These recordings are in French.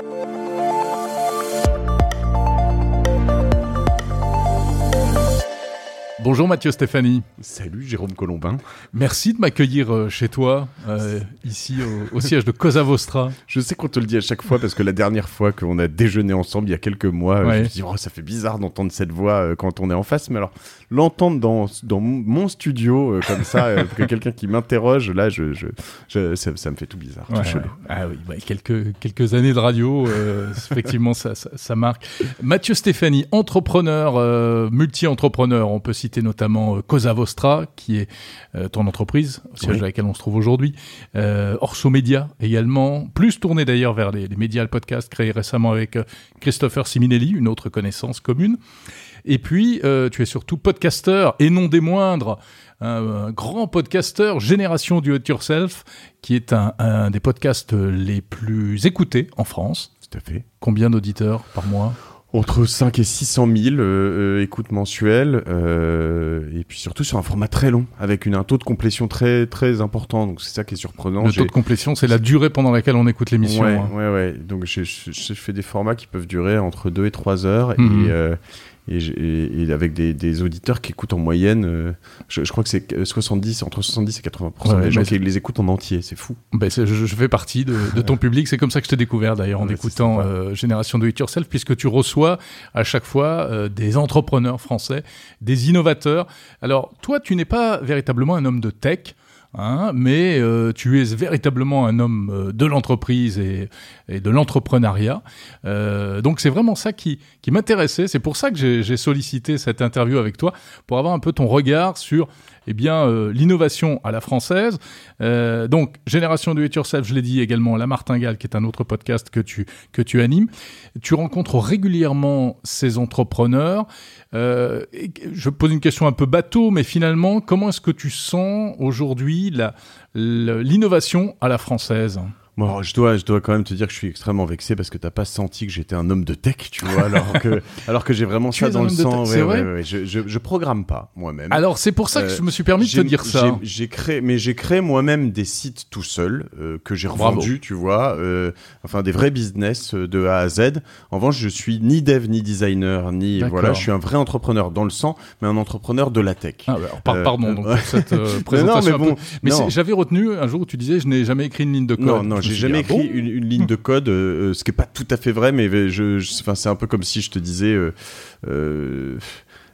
Thank you. Bonjour Mathieu Stéphanie. Salut Jérôme Colombin. Merci de m'accueillir euh, chez toi, euh, ici au, siège de Cosa Vostra. Je sais qu'on te le dit à chaque fois parce que la dernière fois qu'on a déjeuné ensemble il y a quelques mois, je me suis dit oh, ça fait bizarre d'entendre cette voix euh, quand on est en face, mais alors l'entendre dans, dans mon studio comme ça, que quelqu'un qui m'interroge, là, je, je, ça, me fait tout bizarre, tout chelou. Ah oui, quelques, quelques années de radio, effectivement ça, ça, ça, marque. Mathieu Stéphanie, entrepreneur, multi-entrepreneur, on peut citer notamment euh, Cosa Vostra, qui est euh, ton entreprise, au siège de laquelle on se trouve aujourd'hui. Euh, Orso Media également, plus tourné d'ailleurs vers les, médias, le podcast créé récemment avec Christopher Siminelli, une autre connaissance commune. Et puis, tu es surtout podcasteur, et non des moindres, un, grand podcasteur, Génération du It Yourself, qui est un, un, des podcasts les plus écoutés en France. Tout à fait. Combien d'auditeurs par mois? Entre 5 et 600 000 euh, euh, écoutes mensuelles, euh, et puis surtout sur un format très long, avec une, un taux de complétion très très important. Donc c'est ça qui est surprenant. Le taux de complétion, c'est la durée pendant laquelle on écoute l'émission. Ouais, hein. ouais, ouais. Donc j'ai fait des formats qui peuvent durer entre 2 et 3 heures, et, mhm. euh, et, avec des, auditeurs qui écoutent en moyenne, euh, je, crois que c'est 70, entre 70 et 80% des gens qui les écoutent en entier, c'est fou. Ben je, je, fais partie de, ton public, c'est comme ça que je t'ai découvert d'ailleurs en écoutant euh, Génération Do It Yourself, puisque tu reçois à chaque fois euh, des entrepreneurs français, des innovateurs. Alors toi, tu n'es pas véritablement un homme de tech. Hein, mais euh, tu es véritablement un homme euh, de l'entreprise et, de l'entrepreneuriat. Euh, donc c'est vraiment ça qui, qui m'intéressait. C'est pour ça que j'ai sollicité cette interview avec toi, pour avoir un peu ton regard sur eh bien, euh, l'innovation à la française. Euh, donc, Génération Do It Yourself, je l'ai dit également, La Martingale, qui est un autre podcast que tu, que tu animes. Tu rencontres régulièrement ces entrepreneurs. Euh, je pose une question un peu bateau, mais finalement, comment est-ce que tu sens aujourd'hui l'innovation à la française? Bon, je dois, je dois quand même te dire que je suis extrêmement vexé parce que t'as pas senti que j'étais un homme de tech, tu vois, alors que, alors que j'ai vraiment ça dans le sang. C'est vrai. Ouais, je, je, je, programme pas moi-même. Alors c'est pour ça que je me suis permis de te dire ça. J'ai créé, mais j'ai créé moi-même des sites tout seul euh, que j'ai revendus, tu vois, euh, enfin des vrais business euh, de A à Z. En revanche, je suis ni dev ni designer ni voilà, je suis un vrai entrepreneur dans le sang, mais un entrepreneur de la tech. Ah, bah, pardon donc pour cette présentation. mais, bon, mais j'avais retenu un jour où tu disais je n'ai jamais écrit une ligne de code. Non, non, j'ai jamais ah écrit une, ligne de code, euh, euh, ce qui est pas tout à fait vrai, mais je, enfin, c'est un peu comme si je te disais. Euh,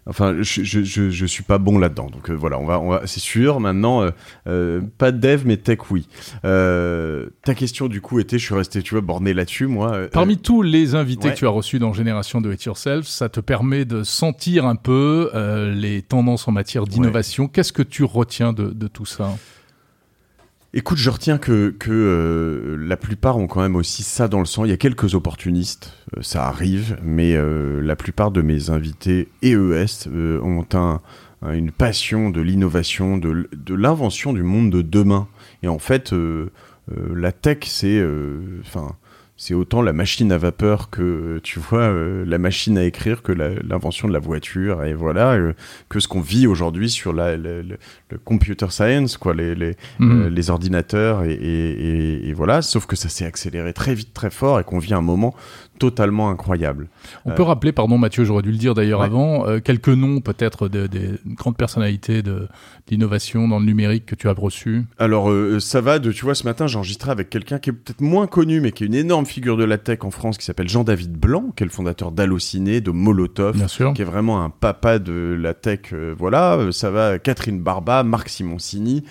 enfin, je, je, je, suis pas bon là-dedans. Donc voilà, on va, on va c'est sûr. Maintenant, pas de dev, mais tech, oui. ta question, du coup, était, je suis resté, tu vois, borné là-dessus, moi. Parmi tous les invités que tu as reçus dans Génération de It Yourself, ça te permet de sentir un peu les tendances en matière d'innovation. Qu'est-ce que tu retiens de, de tout ça? Écoute, je retiens que, que euh, la plupart ont quand même aussi ça dans le sang. Il y a quelques opportunistes, euh, ça arrive, mais euh, la plupart de mes invités EES ont un, une passion de l'innovation, de, de l'invention du monde de demain. Et en fait, la tech, c'est, c'est autant la machine à vapeur que tu vois euh, la machine à écrire que l'invention de la voiture et voilà euh, que ce qu'on vit aujourd'hui sur la, le computer science quoi les les, mhm. euh, les ordinateurs et, et, et, voilà sauf que ça s'est accéléré très vite très fort et qu'on vit un moment totalement incroyable. On peut rappeler, pardon Mathieu, j'aurais dû le dire d'ailleurs avant, quelques noms peut-être des de grandes personnalités d'innovation dans le numérique que tu as reçus Alors ça va, de, tu vois, ce matin j'ai enregistré avec quelqu'un qui est peut-être moins connu, mais qui est une énorme figure de la tech en France, qui s'appelle Jean-David Blanc, qui est le fondateur d'Allociné, de Molotov, qui est vraiment un papa de la tech. Euh, voilà, ça va, Catherine Barba, Marc Simoncini,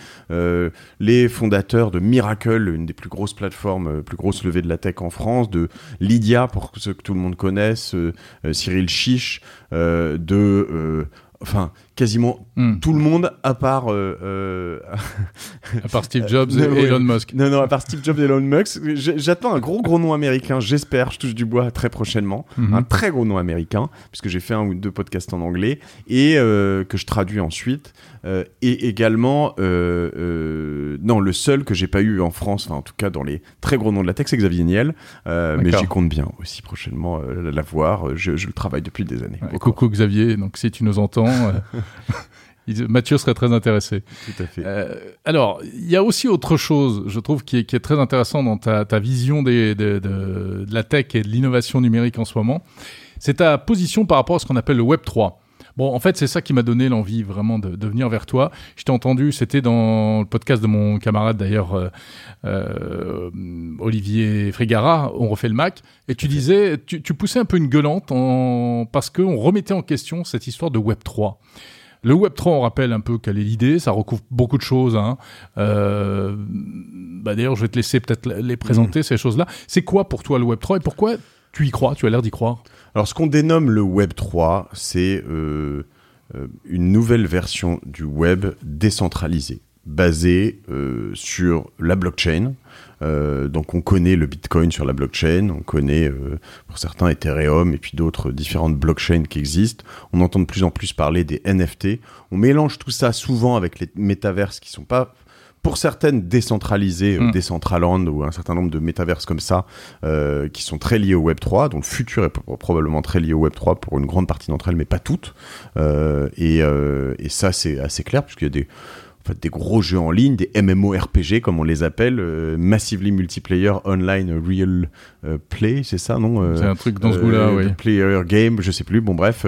les fondateurs de Miracle, une des plus grosses plateformes, plus grosses levées de la tech en France, de Lydia, pour ceux que tout le monde connaisse, euh, euh, Cyril Chiche, euh, de enfin quasiment hmm. tout le monde à part à part Steve Jobs et Elon Musk. Non non, à part Steve Jobs et Elon Musk, j'attends un gros gros nom américain, j'espère, je touche du bois très prochainement, hmm. un très gros nom américain puisque j'ai fait un ou deux podcasts en anglais et que je traduis ensuite. Euh, et également, euh, euh, non, le seul que j'ai pas eu en France, enfin en tout cas dans les très gros noms de la tech, c'est Xavier Niel, mais j'y compte bien aussi prochainement la voir. Je, le travaille depuis des années. coucou Xavier, donc si tu nous entends. Mathieu serait très intéressé. Tout à fait. Euh, alors, il y a aussi autre chose, je trouve, qui est, qui est très intéressant dans ta, ta vision des, de, de, de la tech et de l'innovation numérique en ce moment. C'est ta position par rapport à ce qu'on appelle le Web 3. Bon, en fait, c'est ça qui m'a donné l'envie vraiment de, de, venir vers toi. Je t'ai entendu, c'était dans le podcast de mon camarade d'ailleurs, euh, euh, Olivier Frigara, On refait le Mac, et tu disais, tu, tu poussais un peu une gueulante en... parce qu'on remettait en question cette histoire de Web 3. Le Web 3, on rappelle un peu quelle est l'idée, ça recouvre beaucoup de choses. Hein. Euh, bah D'ailleurs, je vais te laisser peut-être les présenter, mmh. ces choses-là. C'est quoi pour toi le Web 3 et pourquoi tu y crois Tu as l'air d'y croire? Alors, ce qu'on dénomme le Web 3, c'est euh, euh, une nouvelle version du web décentralisée, basée euh, sur la blockchain, donc on connaît le Bitcoin sur la blockchain, on connaît pour certains Ethereum et puis d'autres différentes blockchains qui existent. On entend de plus en plus parler des NFT. On mélange tout ça souvent avec les métaverses qui sont pas pour certaines décentralisées, mm. Decentraland ou un certain nombre de métaverses comme ça, euh, qui sont très liées au Web 3, dont le futur est probablement très lié au Web 3 pour une grande partie d'entre elles, mais pas toutes. Euh, et, euh, et, ça, c'est assez clair, puisqu'il y a des, en fait, des gros jeux en ligne, des MMORPG comme on les appelle, euh, Massively Multiplayer Online Real euh, Play, c'est ça, non euh, C'est un truc dans ce goût-là, oui. Player Game, je sais plus, bon bref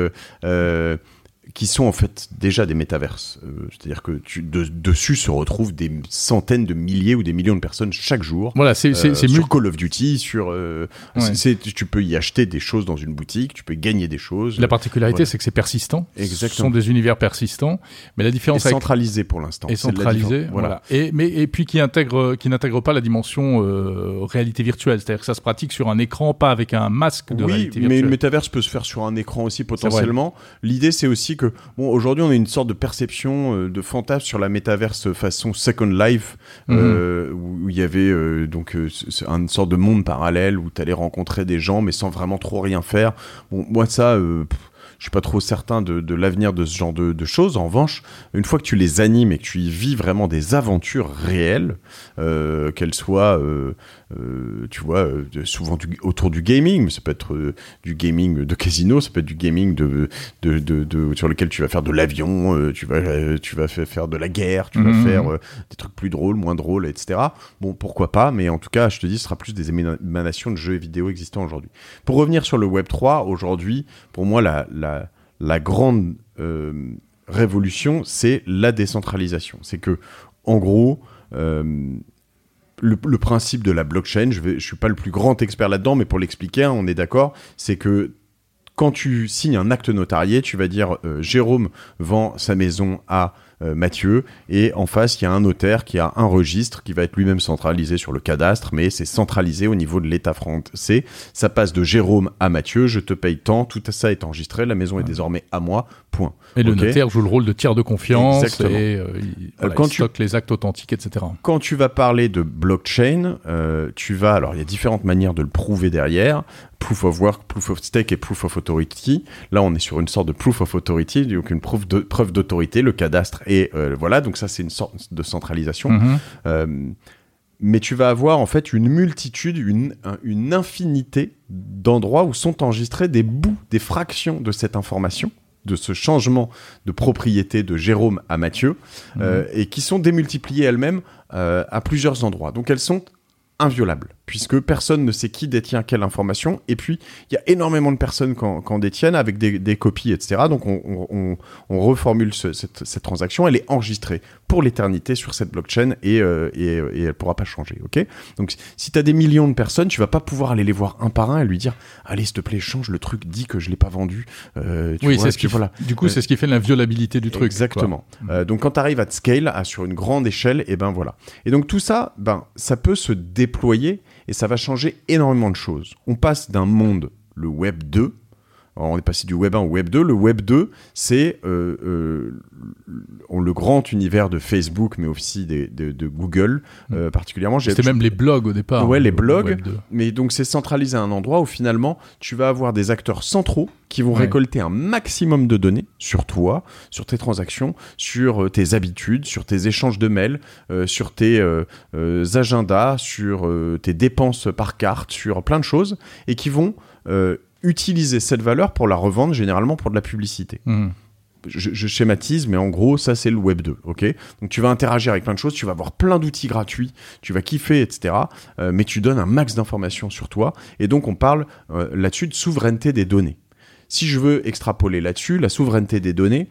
qui sont en fait déjà des métaverses. Euh, c'est-à-dire que tu, de, dessus se retrouvent des centaines de milliers ou des millions de personnes chaque jour. Voilà, c'est euh, sur Call of Duty, sur euh, tu peux y acheter des choses dans une boutique, tu peux gagner des choses. La particularité, c'est que c'est persistant. Exactement. Ce sont des univers persistants, mais la différence est centralisé pour l'instant. Et centralisé, voilà. Et mais et puis qui intègre qui n'intègre pas la dimension euh, réalité virtuelle, c'est-à-dire que ça se pratique sur un écran, pas avec un masque de réalité virtuelle. mais une métaverse peut se faire sur un écran aussi potentiellement. L'idée, c'est aussi que bon, aujourd'hui, on a une sorte de perception euh, de fantasme sur la métaverse façon Second Life, mhm. euh, où il y avait euh, donc une sorte de monde parallèle où tu allais rencontrer des gens, mais sans vraiment trop rien faire. Bon, moi, ça je suis pas trop certain de, de l'avenir de ce genre de, de, choses. En revanche, une fois que tu les animes et que tu y vis vraiment des aventures réelles, euh, qu'elles soient, euh, euh, tu vois, euh, souvent du, autour du gaming, mais ça peut être euh, du gaming de casino, ça peut être du gaming de, de, de sur lequel tu vas faire de l'avion, euh, tu vas, tu vas faire de la guerre, tu vas mhm. faire des trucs plus drôles, moins drôles, etc. Bon, pourquoi pas, mais en tout cas, je te dis, ce sera plus des émanations de jeux et vidéo existants aujourd'hui. Pour revenir sur le Web 3, aujourd'hui, pour moi, la, la la, grande révolution, c'est la décentralisation. C'est que, en gros, le, principe de la blockchain, je ne suis pas le plus grand expert là-dedans, mais pour l'expliquer, hein, on est d'accord, c'est que quand tu signes un acte notarié, tu vas dire euh, Jérôme vend sa maison à euh, Mathieu, et en face, il y a un notaire qui a un registre qui va être lui-même centralisé sur le cadastre, mais c'est centralisé au niveau de l'État français. Ça passe de Jérôme à Mathieu, je te paye tant, tout ça est enregistré, la maison est désormais à moi, point. Et le notaire joue le rôle de tiers de confiance, et euh, il, quand tu, stocke les actes authentiques, etc. Quand tu vas parler de blockchain, euh, tu vas, alors il y a différentes manières de le prouver derrière, proof of work, proof of stake et proof of authority. Là, on est sur une sorte de proof of authority, donc une preuve d'autorité, le cadastre et euh, voilà, donc ça c'est une sorte de centralisation. Mhm. Euh, mais tu vas avoir en fait une multitude, une, une infinité d'endroits où sont enregistrés des bouts, des fractions de cette information de ce changement de propriété de Jérôme à Mathieu, mhm. euh, et qui sont démultipliées elles-mêmes à plusieurs endroits. Donc elles sont inviolables puisque personne ne sait qui détient quelle information. Et puis, il y a énormément de personnes qui en, détiennent avec des, copies, etc. Donc, on, reformule cette, transaction. Elle est enregistrée pour l'éternité sur cette blockchain et, euh, et, et, elle pourra pas changer. Ok? Donc, si tu as des millions de personnes, tu vas pas pouvoir aller les voir un par un et lui dire Allez, s'il te plaît, change le truc, dis que je l'ai pas vendu. Euh, oui, c'est ce qui voilà. Du coup, c'est ce qui fait l'inviolabilité du truc. Exactement. Euh, donc, quand tu arrives à scale, à, sur une grande échelle, et ben voilà. Et donc, tout ça, ben, ça peut se déployer et ça va changer énormément de choses. On passe d'un monde, le Web 2, on est passé du Web 1 au Web 2. Le Web 2, c'est euh, euh, le grand univers de Facebook, mais aussi de, Google, euh, particulièrement. C'était même les blogs au départ. Ouais, les blogs. Mais donc, c'est centralisé à un endroit où finalement, tu vas avoir des acteurs centraux qui vont récolter un maximum de données sur toi, sur tes transactions, sur tes habitudes, sur tes échanges de mails, sur tes agendas, sur tes dépenses par carte, sur plein de choses, et qui vont utiliser cette valeur pour la revendre généralement pour de la publicité. Mmh. je, schématise, mais en gros, ça c'est le Web 2, ok? Donc tu vas interagir avec plein de choses, tu vas avoir plein d'outils gratuits, tu vas kiffer, etc. Euh, mais tu donnes un max d'informations sur toi, et donc on parle euh, là-dessus de souveraineté des données. Si je veux extrapoler là-dessus, la souveraineté des données,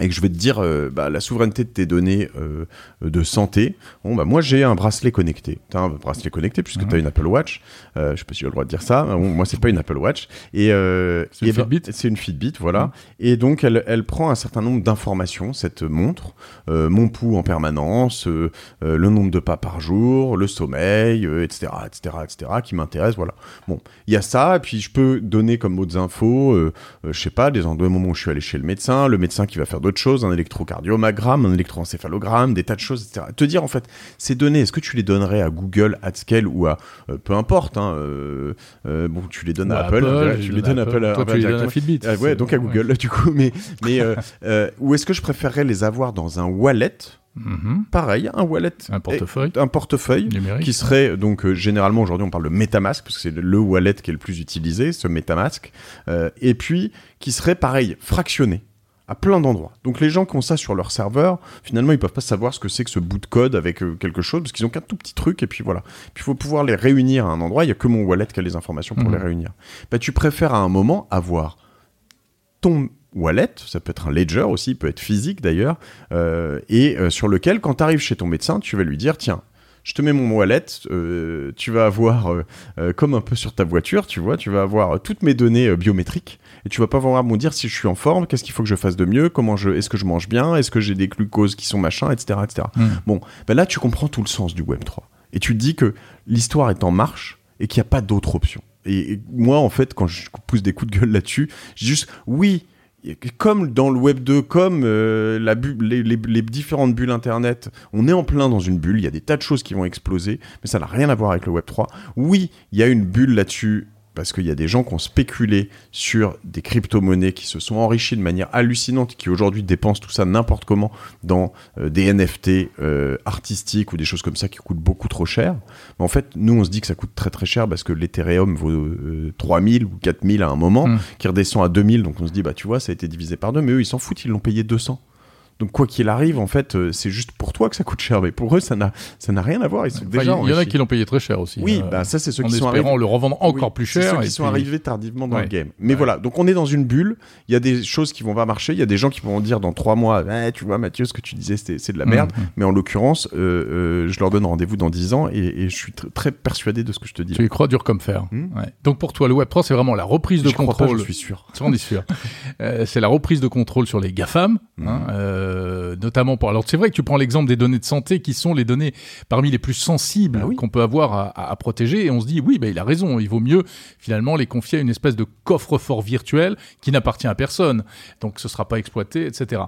et que je vais te dire euh, bah, la souveraineté de tes données euh, de santé. Bon, bah, moi, j'ai un bracelet connecté. Tu as un bracelet connecté puisque mhm. tu as une Apple Watch. Euh, je sais pas si j'ai le droit de dire ça. Bon, moi, c'est pas une Apple Watch. Et, euh, c'est une, bah, Fitbit. C'est une Fitbit, voilà. Mhm. Et donc, elle, elle prend un certain nombre d'informations, cette montre. Mon pouls en permanence, le nombre de pas par jour, le sommeil, etc., etc., etc., qui m'intéresse, voilà. Bon, il y a ça. Et puis, je peux donner comme autres infos, je sais pas, des, moments où je suis allé chez le médecin, le médecin qui va faire d'autres choses, un électrocardiogramme, un électroencéphalogramme, des tas de choses, etc. Te dire en fait, ces données, est-ce que tu les donnerais à Google, AdScale ou à euh, peu importe, hein, euh, euh, bon, tu les donnes à Apple, tu les donnes à Apple, à Fitbit. ouais, donc à Google du coup, mais mais ou est-ce que je préférerais les avoir dans un wallet? Mm-hmm. Pareil, un wallet, un portefeuille, un portefeuille qui serait donc généralement aujourd'hui on parle de MetaMask parce que c'est le wallet qui est le plus utilisé, ce MetaMask, et puis qui serait pareil fractionné à plein d'endroits. Donc les gens qui ont ça sur leur serveur, finalement, ils peuvent pas savoir ce que c'est que ce bout de code avec euh, quelque chose, parce qu'ils ont qu'un tout petit truc, et puis voilà. Puis il faut pouvoir les réunir à un endroit, il y a que mon wallet qui a les informations pour les réunir. Bah, tu préfères à un moment avoir ton wallet, ça peut être un ledger aussi, il peut être physique d'ailleurs, euh, et euh, sur lequel, quand tu arrives chez ton médecin, tu vas lui dire, tiens, je te mets mon wallet, tu vas avoir, comme un peu sur ta voiture, tu vois, tu vas avoir toutes mes données biométriques, et tu vas pas pouvoir me dire si je suis en forme, qu'est-ce qu'il faut que je fasse de mieux, comment je, est-ce que je mange bien, est-ce que j'ai des glucoses qui sont machin, etc., etc. Hmm. Bon, ben là tu comprends tout le sens du Web 3 et tu te dis que l'histoire est en marche et qu'il n'y a pas d'autre option. Et, moi, en fait, quand je pousse des coups de gueule là-dessus, je dis juste oui. Comme dans le Web 2, comme euh, les, les, différentes bulles Internet, on est en plein dans une bulle, il y a des tas de choses qui vont exploser, mais ça n'a rien à voir avec le Web 3. Oui, il y a une bulle là-dessus parce qu'il y a des gens qui ont spéculé sur des crypto-monnaies qui se sont enrichis de manière hallucinante, qui aujourd'hui dépensent tout ça n'importe comment dans euh, des NFT euh, artistiques ou des choses comme ça qui coûtent beaucoup trop cher. Mais en fait, nous, on se dit que ça coûte très très cher parce que l'Ethereum vaut 3000 euh, ou 4000 à un moment, mmh. qui redescend à 2000, donc on se dit, bah tu vois, ça a été divisé par deux, mais eux, ils s'en foutent, ils l'ont payé 200. Donc quoi qu'il arrive, en fait, euh, c'est juste pour toi que ça coûte cher, mais pour eux, ça n'a ça n'a rien à voir. Ils sont déjà il y, en a qui l'ont payé très cher aussi. Oui, euh, bah ça c'est ceux qui sont arrivés. le revendre encore plus cher. Ceux qui sont arrivés tardivement dans le game. Mais voilà, donc on est dans une bulle. Il y a des choses qui vont pas marcher. Il y a des gens qui vont dire dans trois mois, eh, tu vois Mathieu, ce que tu disais c'est de la merde. Mm. Mais en l'occurrence, euh, je leur donne rendez-vous dans dix ans et, je suis très persuadé de ce que je te dis. Tu y crois dur comme fer. Mm. Donc pour toi, le Web 3 c'est vraiment la reprise de contrôle. je suis sûr. sûr. c'est la reprise de contrôle sur les GAFAM, hein, notamment pour. Alors c'est vrai que tu prends l'exemple des données de santé qui sont les données parmi les plus sensibles ah qu'on peut avoir à, protéger, et on se dit oui, bah, il a raison, il vaut mieux finalement les confier à une espèce de coffre-fort virtuel qui n'appartient à personne, donc ce sera pas exploité, etc.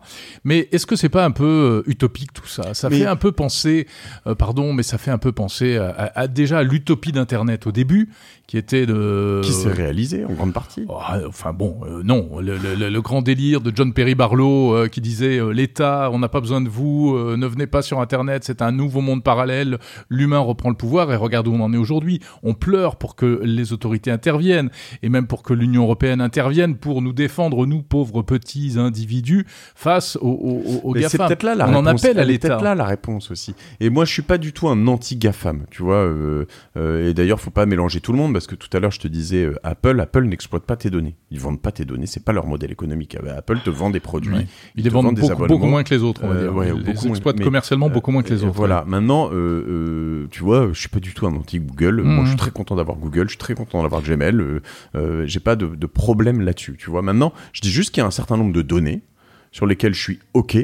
Mais est-ce que c'est pas un peu euh, utopique tout ça? Ça fait un peu penser, euh, pardon, mais ça fait un peu penser à, déjà à l'utopie d'Internet au début, qui était de qui s'est réalisé en grande partie. Oh, enfin bon, euh, non, le, le, grand délire de John Perry Barlow qui disait l'État, on n'a pas besoin de vous, euh, ne venez pas sur Internet, c'est un nouveau monde parallèle, l'humain reprend le pouvoir et regarde où on en est aujourd'hui. On pleure pour que les autorités interviennent et même pour que l'Union européenne intervienne pour nous défendre, nous pauvres petits individus, face aux, aux, GAFAM. Peut-être là la on réponse. en appelle à l'État. peut-être là la réponse aussi. Et moi, je suis pas du tout un anti-GAFAM, tu vois. Euh, euh, et d'ailleurs, faut pas mélanger tout le monde parce que tout à l'heure, je te disais, Apple, Apple n'exploite pas tes données. Ils vendent pas tes données, c'est pas leur modèle économique. Apple te vend des produits. Ils, les vendent, beaucoup, beaucoup, moins que les autres, on va dire ils exploitent commercialement beaucoup moins que les autres. Voilà. Maintenant, euh, euh, tu vois, je suis pas du tout un anti Google. Moi, je suis mhm. très content d'avoir Google. Je suis très content d'avoir Gmail. Euh, j'ai pas de, de problème là-dessus. Tu vois. Maintenant, je dis juste qu'il y a un certain nombre de données sur lesquelles je suis ok.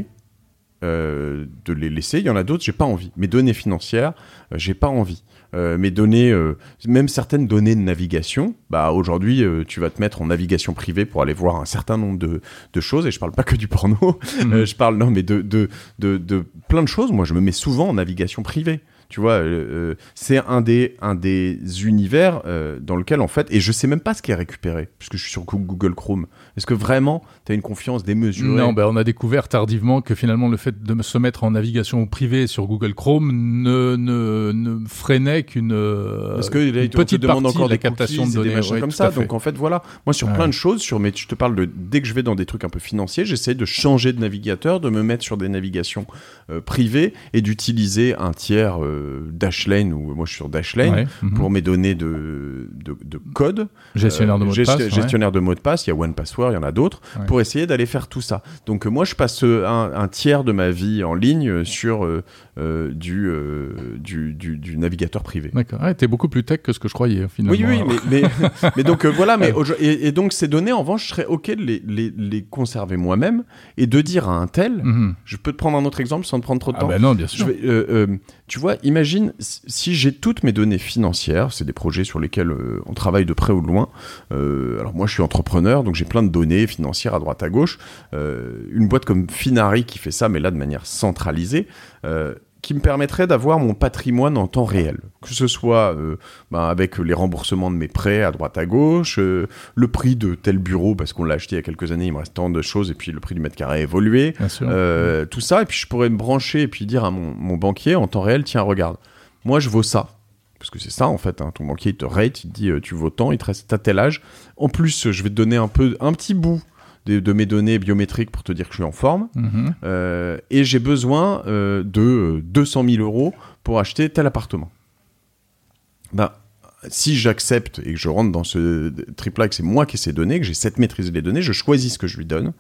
de les laisser. Il y en a d'autres, j'ai pas envie. Mes données financières, j'ai pas envie. Euh, mes données, euh, même certaines données de navigation, bah aujourd'hui euh, tu vas te mettre en navigation privée pour aller voir un certain nombre de, de choses et je parle pas que du porno, mhm. je parle non mais de, de, de, de plein de choses. Moi je me mets souvent en navigation privée Tu vois, euh, c'est un des, un des univers dans lequel, en fait, et je sais même pas ce qui est récupéré, puisque je suis sur Google Chrome. Est-ce que vraiment, tu as une confiance démesurée? Non, ben, on a découvert tardivement que finalement, le fait de se mettre en navigation privée sur Google Chrome ne, ne, ne freinait qu'une Parce que, petite partie encore des captations de données. Des machins comme ça. Donc, en fait, voilà. Moi, sur plein de choses, sur, mais je te parle de, dès que je vais dans des trucs un peu financiers, j'essaie de changer de navigateur, de me mettre sur des navigations euh, privées et d'utiliser un tiers euh, Dashlane, ou moi je suis sur Dashlane, mhm. pour mes données de, de, code. Gestionnaire de euh, mots de passe. Gestionnaire de mots de passe, il y a OnePassword, il y en a d'autres, pour essayer d'aller faire tout ça. Donc moi je passe un, tiers de ma vie en ligne sur du, du, du, navigateur privé. D'accord. Ah, t'es beaucoup plus tech que ce que je croyais finalement. Oui, oui, mais, mais, donc voilà, mais et, donc ces données, en revanche, je serais ok de les, les, les conserver moi-même et de dire à un tel, mhm. je peux te prendre un autre exemple sans te prendre trop de ah temps. Ben non, bien sûr. Euh, euh, tu vois, imagine si j'ai toutes mes données financières, c'est des projets sur lesquels euh, on travaille de près ou de loin. alors moi, je suis entrepreneur, donc j'ai plein de données financières à droite à gauche. une boîte comme Finari qui fait ça, mais là de manière centralisée qui me permettrait d'avoir mon patrimoine en temps réel, que ce soit euh, ben, avec les remboursements de mes prêts à droite à gauche, euh, le prix de tel bureau parce qu'on l'a acheté il y a quelques années, il me reste tant de choses et puis le prix du mètre carré a évolué, euh, tout ça et puis je pourrais me brancher et puis dire à mon, mon banquier en temps réel tiens regarde moi je vaux ça. Parce que c'est ça en fait, hein, ton banquier il te rate, il te dit tu vaux tant, il te reste à tel âge. En plus, je vais te donner un peu, un petit bout de, mes données biométriques pour te dire que je suis en forme. Mhm. Euh, et j'ai besoin euh, de 200 000 euros pour acheter tel appartement. Bah, si j'accepte et que je rentre dans ce triple que c'est moi qui ai ces données, que j'ai cette maîtrise des données, je choisis ce que je lui donne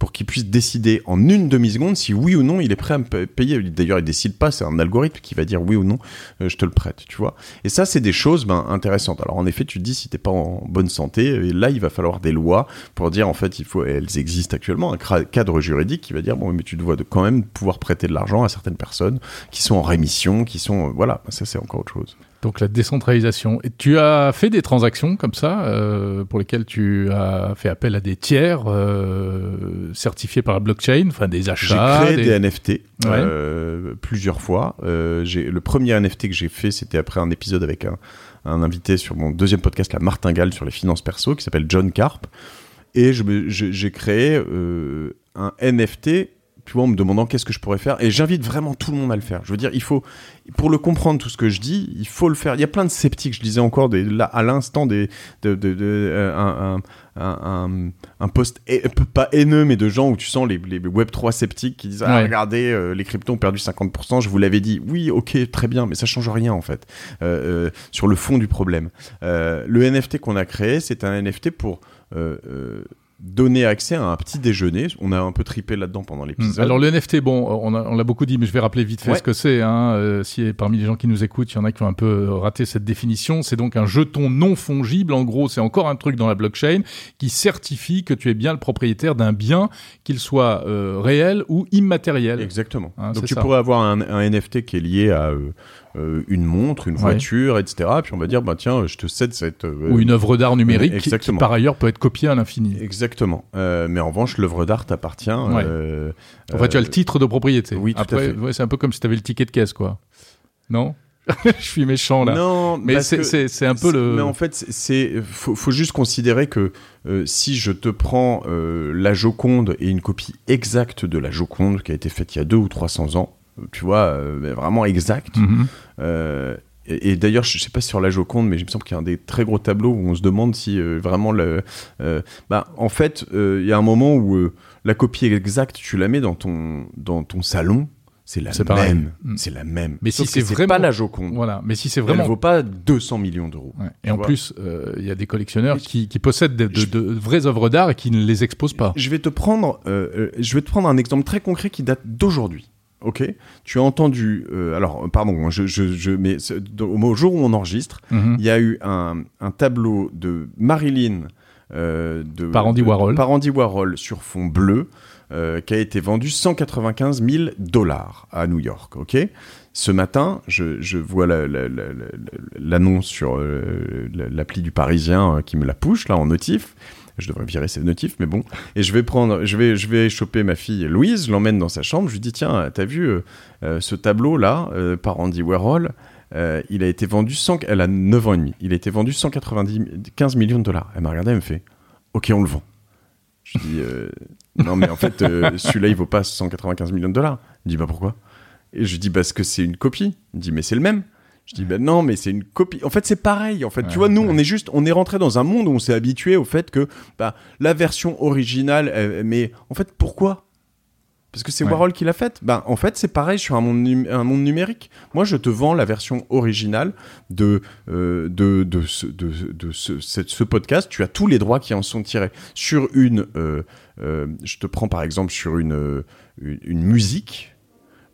pour qu'il puisse décider en une demi-seconde si oui ou non il est prêt à me payer. D'ailleurs, il décide pas, c'est un algorithme qui va dire oui ou non, euh, je te le prête, tu vois. Et ça, c'est des choses ben, intéressantes. Alors, en effet, tu te dis si t'es pas en bonne santé, et là, il va falloir des lois pour dire en fait, il faut, elles existent actuellement, un cadre juridique qui va dire bon, mais tu dois quand même pouvoir prêter de l'argent à certaines personnes qui sont en rémission, qui sont, voilà, ça c'est encore autre chose. Donc la décentralisation. Et tu as fait des transactions comme ça, euh, pour lesquelles tu as fait appel à des tiers euh, certifiés par la blockchain, enfin des achats. J'ai créé des, NFT euh, plusieurs fois. Le premier NFT que j'ai fait, c'était après un épisode avec un, un, invité sur mon deuxième podcast, la Martingale, sur les finances perso, qui s'appelle John Carp. Et j'ai créé un NFT tu vois, en me demandant qu'est-ce que je pourrais faire. Et j'invite vraiment tout le monde à le faire. Je veux dire, il faut, pour le comprendre tout ce que je dis, il faut le faire. Il y a plein de sceptiques. Je disais encore des, là, à l'instant des, de, de, euh, un, un, un, post pas haineux, mais de gens où tu sens les, les Web 3 sceptiques qui disent ah, regardez, euh, les cryptos ont perdu 50%. Je vous l'avais dit. Oui, ok, très bien, mais ça change rien en fait euh, sur le fond du problème. le NFT qu'on a créé, c'est un NFT pour donner accès à un petit déjeuner. On a un peu tripé là-dedans pendant l'épisode. Alors le NFT, bon, on, l'a beaucoup dit, mais je vais rappeler vite fait ce que c'est. Hein. Euh, si parmi les gens qui nous écoutent, il y en a qui ont un peu raté cette définition, c'est donc un jeton non fongible. En gros, c'est encore un truc dans la blockchain qui certifie que tu es bien le propriétaire d'un bien, qu'il soit euh, réel ou immatériel. Exactement. Hein, donc tu pourrais avoir un, NFT qui est lié à euh, une montre, une voiture, etc. Puis on va dire, bah tiens, je te cède cette... Euh, Ou une œuvre d'art numérique qui, par ailleurs peut être copiée à l'infini. Exactement. Euh, mais en revanche, l'œuvre d'art t'appartient. en fait, tu as le titre de propriété. Oui, tout Après, à fait. c'est un peu comme si tu avais le ticket de caisse, quoi. Non? Je suis méchant là. Non, mais c'est un peu le. Mais en fait, c'est faut, faut, juste considérer que si je te prends la Joconde et une copie exacte de la Joconde qui a été faite il y a deux ou 300 ans, tu vois, euh, vraiment exact. Mhm. Euh, et, d'ailleurs, je sais pas sur la Joconde, mais il me semble qu'il y a un des très gros tableaux où on se demande si euh, vraiment le. bah, en fait, il y a un moment où la copie exacte, tu la mets dans ton, dans ton salon. C'est la même. Mm. C'est la même. Mais si c'est vraiment pas la Joconde. Voilà. Mais si c'est vraiment. Elle vaut pas 200 millions d'euros. Et en plus, il y a des collectionneurs qui, qui, possèdent de, de, vraies œuvres d'art et qui ne les exposent pas. Je vais te prendre, je vais te prendre un exemple très concret qui date d'aujourd'hui. Ok, tu as entendu. Euh, alors, pardon, je, je, je mais au jour où on enregistre, mhm. il y a eu un, un, tableau de Marilyn de par Andy Warhol, par Andy Warhol sur fond bleu, qui a été vendu 195 000 dollars à New York. Ok? Ce matin, je, je vois l'annonce sur l'appli du Parisien qui me la push là en notif. Je devrais virer ces notifs, mais bon. Et je vais prendre, je vais, je vais choper ma fille Louise, l'emmène dans sa chambre. Je lui dis tiens, t'as vu euh, euh, ce tableau là euh, par Andy Warhol Il a été vendu 100, elle a 9 ans et demi. Il a été vendu 195 millions de dollars. Elle m'a regardé, elle me fait ok, on le vend. Je dis non mais en fait celui-là il vaut pas 195 millions de dollars. Il dit bah pourquoi? Et je dis parce que c'est une copie. Il dit mais c'est le même. Je dis, ben non, mais c'est une copie. En fait, c'est pareil. En fait, tu vois, nous, on est juste, on est rentré dans un monde où on s'est habitué au fait que bah, la version originale, mais en fait, pourquoi? Parce que c'est Warhol qui l'a faite. Ben, en fait, c'est pareil sur un monde, un monde numérique. Moi, je te vends la version originale de, euh, de, de, ce, de, de ce, ce, podcast. Tu as tous les droits qui en sont tirés. Sur une. Euh, euh, je te prends par exemple sur une, une musique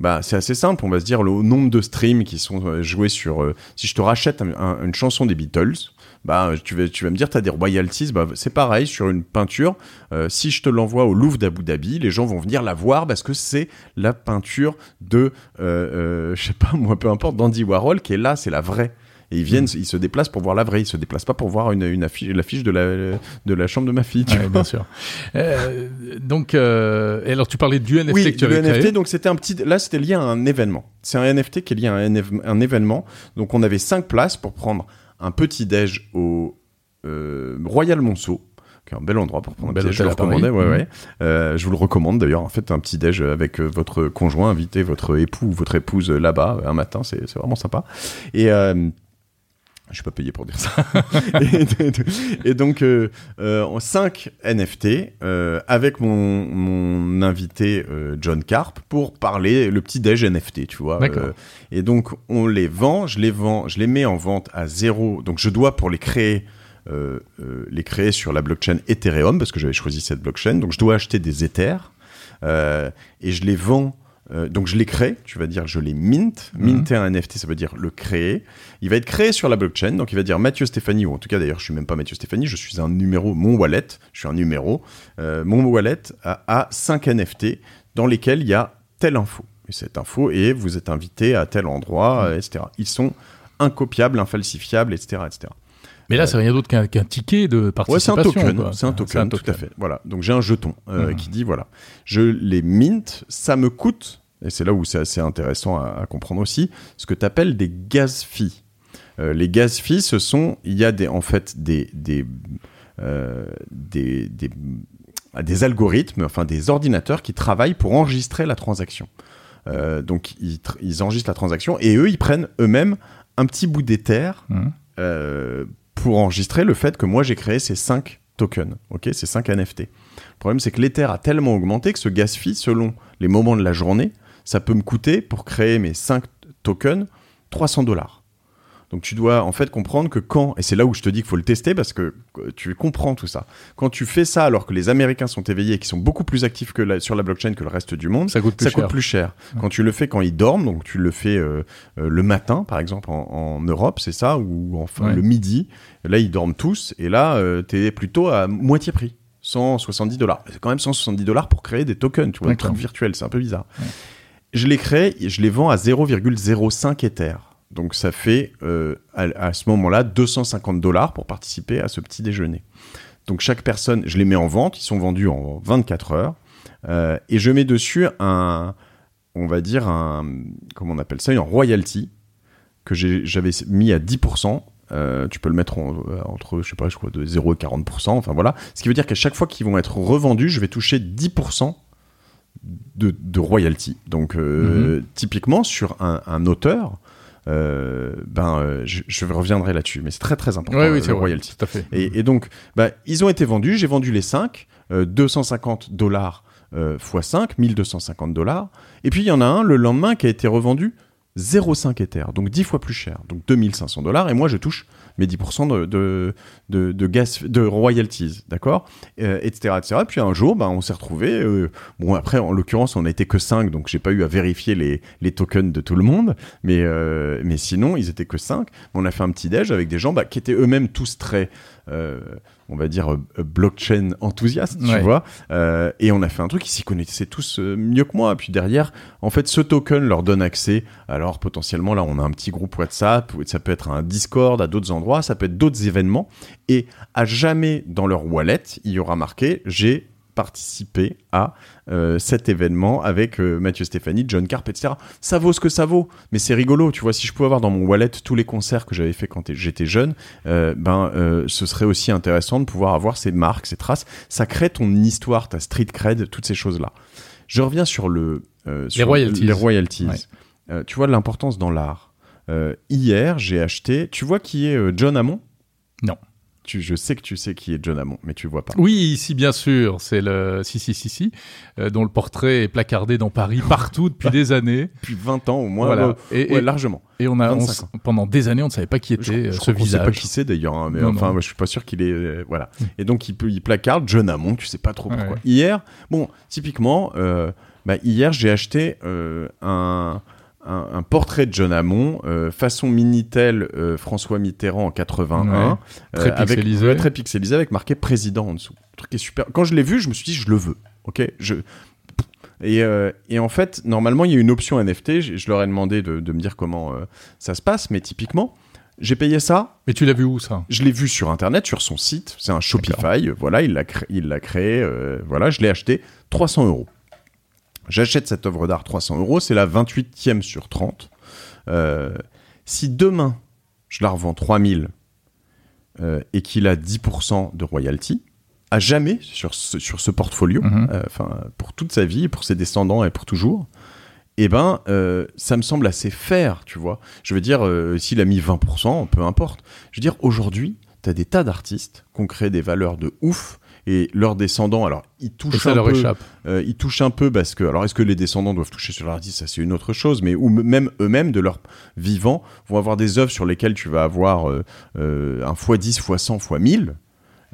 bah, c'est assez simple. On va se dire le nombre de streams qui sont euh, joués sur. Euh, si je te rachète une chanson des Beatles, bah, tu vas, tu vas me dire, tu as des royalties. Bah, c'est pareil sur une peinture. Euh, si je te l'envoie au Louvre d'Abu Dhabi, les gens vont venir la voir parce que c'est la peinture de, je sais pas moi, peu importe, d'Andy Warhol qui est là, c'est la vraie. Et ils viennent, mm. ils se déplacent pour voir la vraie, ils se déplacent pas pour voir une, une affiche, l'affiche de la, de la chambre de ma fille. Tu bien sûr. Euh, donc, euh, et alors tu parlais du NFT oui, que tu du NFT, créé. donc c'était un petit, là c'était lié à un événement. C'est un NFT qui est lié à un, un, événement. Donc on avait cinq places pour prendre un petit déj au euh, Royal Monceau qui est un bel endroit pour prendre un petit déj. Je, ouais, ouais. Mm. Euh, je vous le recommande d'ailleurs. En fait, un petit déj avec votre conjoint, invitez votre époux ou votre épouse là-bas un matin, c'est vraiment sympa. Et euh, je suis pas payé pour dire ça. et, donc, euh, euh, 5 NFT euh, avec mon, mon invité euh, John Carp pour parler le petit déj NFT, tu vois. Euh, et donc, on les vend, je les vends, je les mets en vente à zéro. Donc, je dois pour les créer. les créer sur la blockchain Ethereum parce que j'avais choisi cette blockchain donc je dois acheter des Ethers et je les vends euh, donc je les crée, tu vas dire je les mint. Mhm. Minter un NFT, ça veut dire le créer. Il va être créé sur la blockchain, donc il va dire Mathieu Stéphanie, ou en tout cas d'ailleurs je suis même pas Mathieu Stéphanie, je suis un numéro, mon wallet, je suis un numéro. Euh, mon wallet a, a 5 NFT dans lesquels il y a telle info. Et cette info, et vous êtes invité à tel endroit, mhm. etc. Ils sont incopiables, infalsifiables, etc. etc. Mais là, c'est rien d'autre qu'un ticket de participation. Ouais, c'est un token. C'est un, token, tout à fait. Voilà. Donc j'ai un jeton euh, mhm. qui dit voilà, je les mint, ça me coûte, et c'est là où c'est assez intéressant à, comprendre aussi, ce que tu appelles des gaz fees. Euh, les gaz fees, ce sont, il y a des, en fait des, des, euh, des, des, des, algorithmes, enfin des ordinateurs qui travaillent pour enregistrer la transaction. donc ils, ils, enregistrent la transaction et eux, ils prennent eux-mêmes un petit bout d'éther. Mmh pour enregistrer le fait que moi j'ai créé ces 5 tokens, ok, ces 5 NFT. Le problème c'est que l'Ether a tellement augmenté que ce gas fee, selon les moments de la journée, ça peut me coûter pour créer mes 5 tokens 300 dollars. Donc tu dois en fait comprendre que quand, et c'est là où je te dis qu'il faut le tester parce que tu comprends tout ça, quand tu fais ça alors que les Américains sont éveillés et qui sont beaucoup plus actifs que sur la blockchain que le reste du monde, ça coûte plus, cher. Quand tu le fais quand ils dorment, donc tu le fais euh, euh, le matin par exemple en, Europe, c'est ça, ou enfin le midi, là ils dorment tous et là euh, tu es plutôt à moitié prix. 170 dollars. C'est quand même 170 dollars pour créer des tokens, tu vois, des trucs virtuels, c'est un peu bizarre. Je les crée, je les vends à 0,05 Ether. Donc ça fait euh, à, ce moment-là 250 dollars pour participer à ce petit déjeuner. Donc chaque personne, je les mets en vente, ils sont vendus en 24 heures, euh, et je mets dessus un, on va dire un, comment on appelle ça, une royalty que j'avais mis à 10%. Euh, tu peux le mettre entre, je sais pas, je crois de 0 et 40%. Enfin voilà. Ce qui veut dire qu'à chaque fois qu'ils vont être revendus, je vais toucher 10% de, de royalty. Donc mhm. typiquement sur un, un auteur, ben, euh, je, reviendrai là-dessus, mais c'est très très important. Oui, oui, c'est royalty. Tout à fait. Et, donc, ben, ils ont été vendus. J'ai vendu les 5, 250 euh, dollars x 5, 1250 dollars. Et puis il y en a un le lendemain qui a été revendu 0,5 Ether, donc 10 fois plus cher, donc 2500 dollars. Et moi, je touche mais 10% de, de, de, de gas, de royalties, d'accord, euh, etc., etc. Puis un jour, bah, on s'est retrouvé. euh, bon, après, en l'occurrence, on été que 5, donc j'ai pas eu à vérifier les, les tokens de tout le monde, mais, euh, mais sinon, ils étaient que 5. On a fait un petit déj avec des gens bah, qui étaient eux-mêmes tous très. On va dire euh, blockchain enthousiaste, tu vois. Euh, et on a fait un truc, ils s'y connaissaient tous euh, mieux que moi. Puis derrière, en fait, ce token leur donne accès. Alors potentiellement, là, on a un petit groupe WhatsApp, ça peut être un Discord à d'autres endroits, ça peut être d'autres événements. Et à jamais dans leur wallet, il y aura marqué j'ai participé à euh, cet événement avec euh, Mathieu Stéphanie, John Carp, etc. Ça vaut ce que ça vaut, mais c'est rigolo, tu vois. Si je pouvais avoir dans mon wallet tous les concerts que j'avais fait quand j'étais jeune, euh, ben ce serait aussi intéressant de pouvoir avoir ces marques, ces traces. Ça crée ton histoire, ta street cred, toutes ces choses-là. Je reviens sur le sur royalties. Les royalties. Ouais. Tu vois de l'importance dans l'art. Hier, j'ai acheté. Tu vois qui est John Hammond? Non. Tu, je sais que tu sais qui est John Hammond, mais tu vois pas. Oui, ici bien sûr, c'est le si si si si, euh, dont le portrait est placardé dans Paris partout depuis des années. Depuis 20 ans au moins, Voilà. ouais, Et, ouais, et- largement. et on a on 25 s- ans. pendant des années, on ne savait pas qui Je, était euh, je ce crois qu'on sait pas visage. qui c'est d'ailleurs, hein, mais Non, enfin, non. je suis pas sûr qu'il est. euh, voilà. Et donc, il, peut, il placarde John Hammond, tu sais pas trop pourquoi. Ouais. Hier, bon, typiquement, euh, bah, hier, j'ai acheté euh, un, un, un portrait de John Hammond, euh, façon Minitel euh, François Mitterrand en 81. Ouais. Très avec, pixelisé. ouais, très pixelisé, avec marqué président en dessous. Le truc est super. Quand je l'ai vu, je me suis dit, je le veux. Ok je... Et, euh, et en fait, normalement, il y a une option NFT. Je, je leur ai demandé de, de me dire comment euh, ça se passe, mais typiquement, j'ai payé ça. Mais tu l'as vu où ça? Je l'ai vu sur internet, sur son site. C'est un Shopify. Voilà, il l'a cré- il l'a créé. euh, voilà, je l'ai acheté 300 euros. J'achète cette œuvre d'art 300 euros. C'est la 28e sur 30. Euh, si demain, je la revends 3000 euh, et qu'il a 10% de royalty, à jamais sur ce, sur ce portfolio, Mhm. euh, enfin pour toute sa vie, pour ses descendants et pour toujours, eh ben euh, ça me semble assez fair, tu vois. Je veux dire, euh, s'il a mis 20%, peu importe. Je veux dire, aujourd'hui, tu as des tas d'artistes qui ont créé des valeurs de ouf et leurs descendants, alors ils touchent ça un leur peu, échappe. euh, ils touchent un peu parce que, alors est-ce que les descendants doivent toucher sur l'artiste Ça c'est une autre chose, mais ou même eux-mêmes de leur vivant vont avoir des œuvres sur lesquelles tu vas avoir euh, euh, un x10, x100, x1000.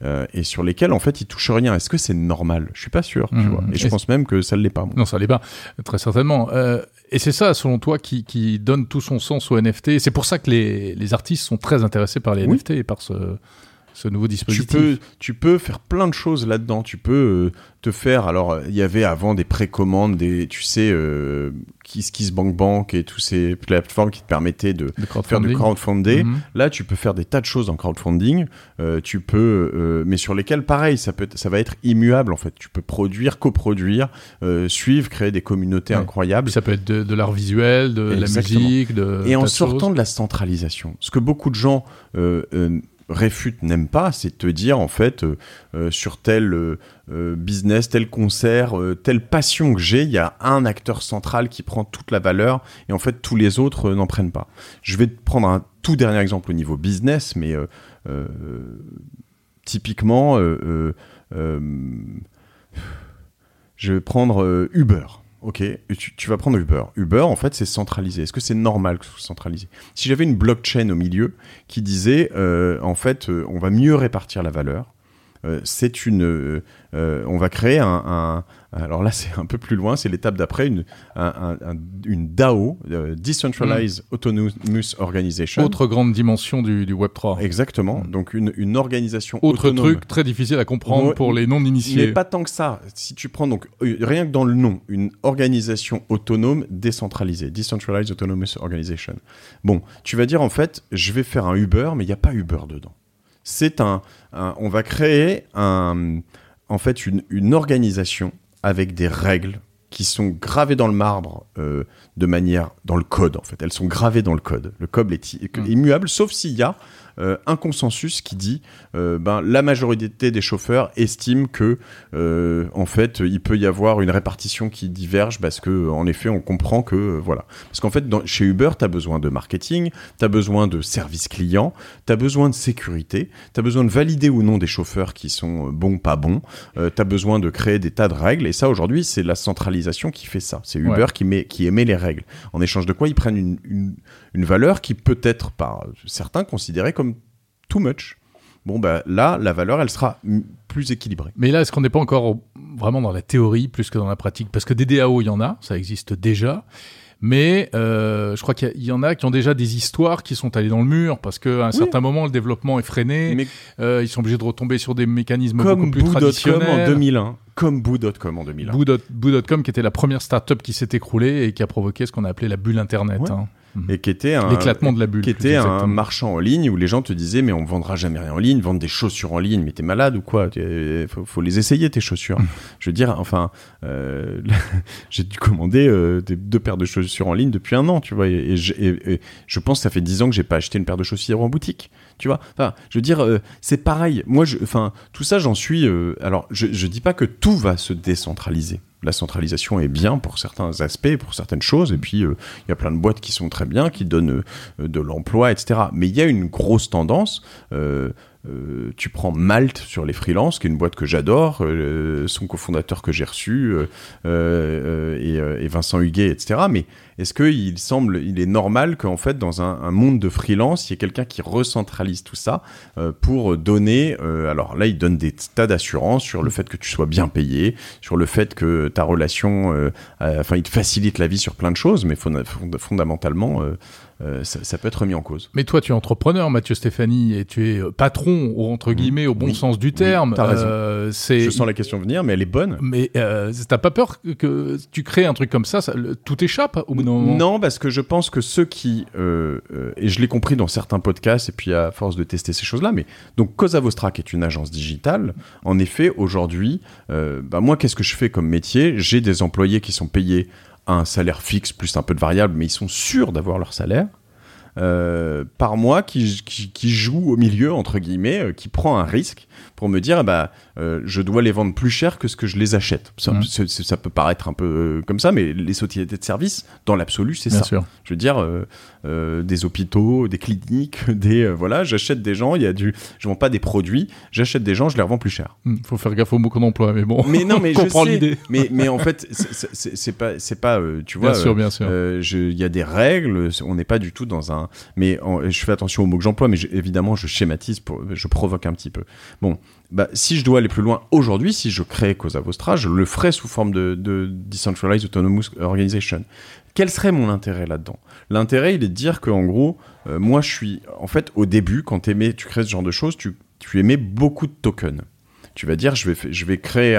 euh, et sur lesquelles en fait ils touchent rien. Est-ce que c'est normal? Je suis pas sûr, tu Mhm. vois. Et je pense même que ça ne l'est pas. moi. Non, ça l'est pas, très certainement. Euh, et c'est ça, selon toi, qui, qui donne tout son sens aux NFT. C'est pour ça que les, les artistes sont très intéressés par les Oui. NFT et par ce, ce nouveau Tu dispositif. peux, tu peux faire plein de choses là-dedans. Tu peux euh, te faire. Alors, il y avait avant des précommandes, des, tu sais, euh, Kiss Kiss Bank Bank et tous ces plateformes qui te permettaient de de faire du crowdfunding. Mhm. Là, tu peux faire des tas de choses en crowdfunding. Euh, tu peux, euh, mais sur lesquelles, pareil, ça peut, ça va être immuable en fait. Tu peux produire, coproduire, suivre, créer des communautés Ouais. incroyables. Puis ça peut être de, de l'art visuel, de la musique, de Et en sortant de la centralisation, ce que beaucoup de gens réfutent, n'aiment pas, c'est te dire en fait euh, euh, sur tel euh, business, tel concert, telle passion que j'ai, il y a un acteur central qui prend toute la valeur et en fait tous les autres n'en prennent pas. Je vais prendre un tout dernier exemple au niveau business, mais typiquement, je vais prendre Uber. Ok, tu, vas prendre Uber. Uber, en fait, c'est centralisé. Est-ce que c'est normal que ce soit centralisé? Si j'avais une blockchain au milieu qui disait, euh, en fait, euh, on va mieux répartir la valeur, c'est une, euh, euh, on va créer un, un- alors là, c'est un peu plus loin, c'est l'étape d'après, une, un- un- un- une DAO, euh, Decentralized Autonomous Organization. Autre grande dimension du, du Web3. Exactement. Donc une, une organisation Autre autonome. truc très difficile à comprendre pour les non-initiés. Mais pas tant que ça. Si tu prends donc euh, rien que dans le nom, une organisation autonome décentralisée, Decentralized Autonomous Organization. Bon, tu vas dire en fait, je vais faire un Uber, mais il n'y a pas Uber dedans. C'est un, un- on va créer un, en fait une, une organisation avec des règles qui sont gravées dans le marbre euh, de manière dans le code en fait. Elles sont gravées dans le code. Le code est i- Mm. immuable, sauf s'il y a euh, un consensus qui dit euh, ben la majorité des chauffeurs estiment que euh, en fait il peut y avoir une répartition qui diverge parce que en effet on comprend que euh, voilà. Parce qu'en fait dans- chez Uber tu as besoin de marketing tu as besoin de service client tu as besoin de sécurité tu as besoin de valider ou non des chauffeurs qui sont bons pas bons tu as besoin de créer des tas de règles. Et ça aujourd'hui c'est la centralisation qui fait ça. C'est Uber Ouais. qui met qui émet les règles. En échange de quoi ils prennent une, une, une valeur qui peut être par certains considérée comme too much, bon bah là, la valeur, elle sera plus équilibrée. Mais là, est-ce qu'on n'est pas encore vraiment dans la théorie plus que dans la pratique? Parce que des DAO, il y en a, ça existe déjà. Mais euh, je crois qu'il y, en a qui ont déjà des histoires qui sont allées dans le mur parce qu'à un certain moment, le développement est freiné. Mais euh, ils sont obligés de retomber sur des mécanismes beaucoup plus traditionnels. en 2001 comme Boo.com en 2001. Boo.com qui était la première startup qui s'est écroulée et qui a provoqué ce qu'on a appelé la bulle Internet. Hein. Mhm. et qui était un l'éclatement de la bulle, qui était un marchand en ligne où les gens te disaient mais on vendra jamais rien en ligne, vendre des chaussures en ligne, mais t'es malade ou quoi? Faut, faut les essayer tes chaussures. Mhm. Je veux dire, enfin, euh, j'ai dû commander euh, des, deux paires de chaussures en ligne depuis un an, tu vois, et, je pense que ça fait dix ans que j'ai pas acheté une paire de chaussures en boutique, tu vois. Enfin, je veux dire, euh, c'est pareil. Moi, enfin, tout ça, j'en suis. alors, je, je dis pas que tout va se décentraliser la centralisation est bien pour certains aspects, pour certaines choses, et puis euh, il y a plein de boîtes qui sont très bien, qui donnent euh, de l'emploi, etc. Mais il y a une grosse tendance. Euh, euh, tu prends Malte sur les freelances, qui est une boîte que j'adore, euh, son cofondateur que j'ai reçu, euh, et, Vincent Huguet, etc. Mais est-ce qu'il semble, il est normal qu'en fait, dans un, monde de freelance, il y ait quelqu'un qui recentralise tout ça pour donner, alors là, il donne des tas d'assurances sur le fait que tu sois bien payé, sur le fait que ta relation, enfin, il te facilite la vie sur plein de choses, mais fondamentalement, euh, ça, peut être remis en cause. Mais toi, tu es entrepreneur, Mathieu Stéphanie, et tu es euh, patron, entre mmh. guillemets, au bon sens du terme. Oui, raison. Euh, Je sens la question venir, mais elle est bonne. Mais euh, t'as pas peur que tu crées un truc comme ça, ça tout échappe au bout d'un Non, parce que je pense que ceux qui, et je l'ai compris dans certains podcasts, et puis à force de tester ces choses-là, mais donc Cosa Vostra, qui est une agence digitale, en effet, aujourd'hui, bah moi, qu'est-ce que je fais comme métier? J'ai des employés qui sont payés un salaire fixe plus un peu de variable, mais ils sont sûrs d'avoir leur salaire. Euh, par mois qui, qui, joue au milieu, entre guillemets, euh, qui prend un risque pour me dire, bah, euh, je dois les vendre plus cher que ce que je les achète. Ça, mmh. peut paraître un peu comme ça, mais les sociétés de services, dans l'absolu, c'est ça. Sûr. Je veux dire, des hôpitaux, des cliniques, des voilà, j'achète des gens, il y a du, je vends pas des produits, j'achète des gens, je les revends plus cher. Il mmh, faut faire gaffe au mot qu'on emploie, mais bon. Mais non, mais je comprends l'idée. Mais, mais en fait, c'est pas, c'est pas, tu vois, bien sûr, bien sûr. Il y a des règles, on n'est pas du tout dans un mais je fais attention aux mots que j'emploie, mais évidemment, je schématise, pour, je provoque un petit peu. Bon, bah, si je dois aller plus loin aujourd'hui, si je crée Cosa Vostra, je le ferai sous forme de, Decentralized Autonomous Organization. Quel serait mon intérêt là-dedans? L'intérêt, il est de dire qu'en gros, euh, moi, je suis. En fait, au début, quand aimais, tu crées ce genre de choses, tu, tu émets beaucoup de tokens. Tu vas dire, je vais, je vais créer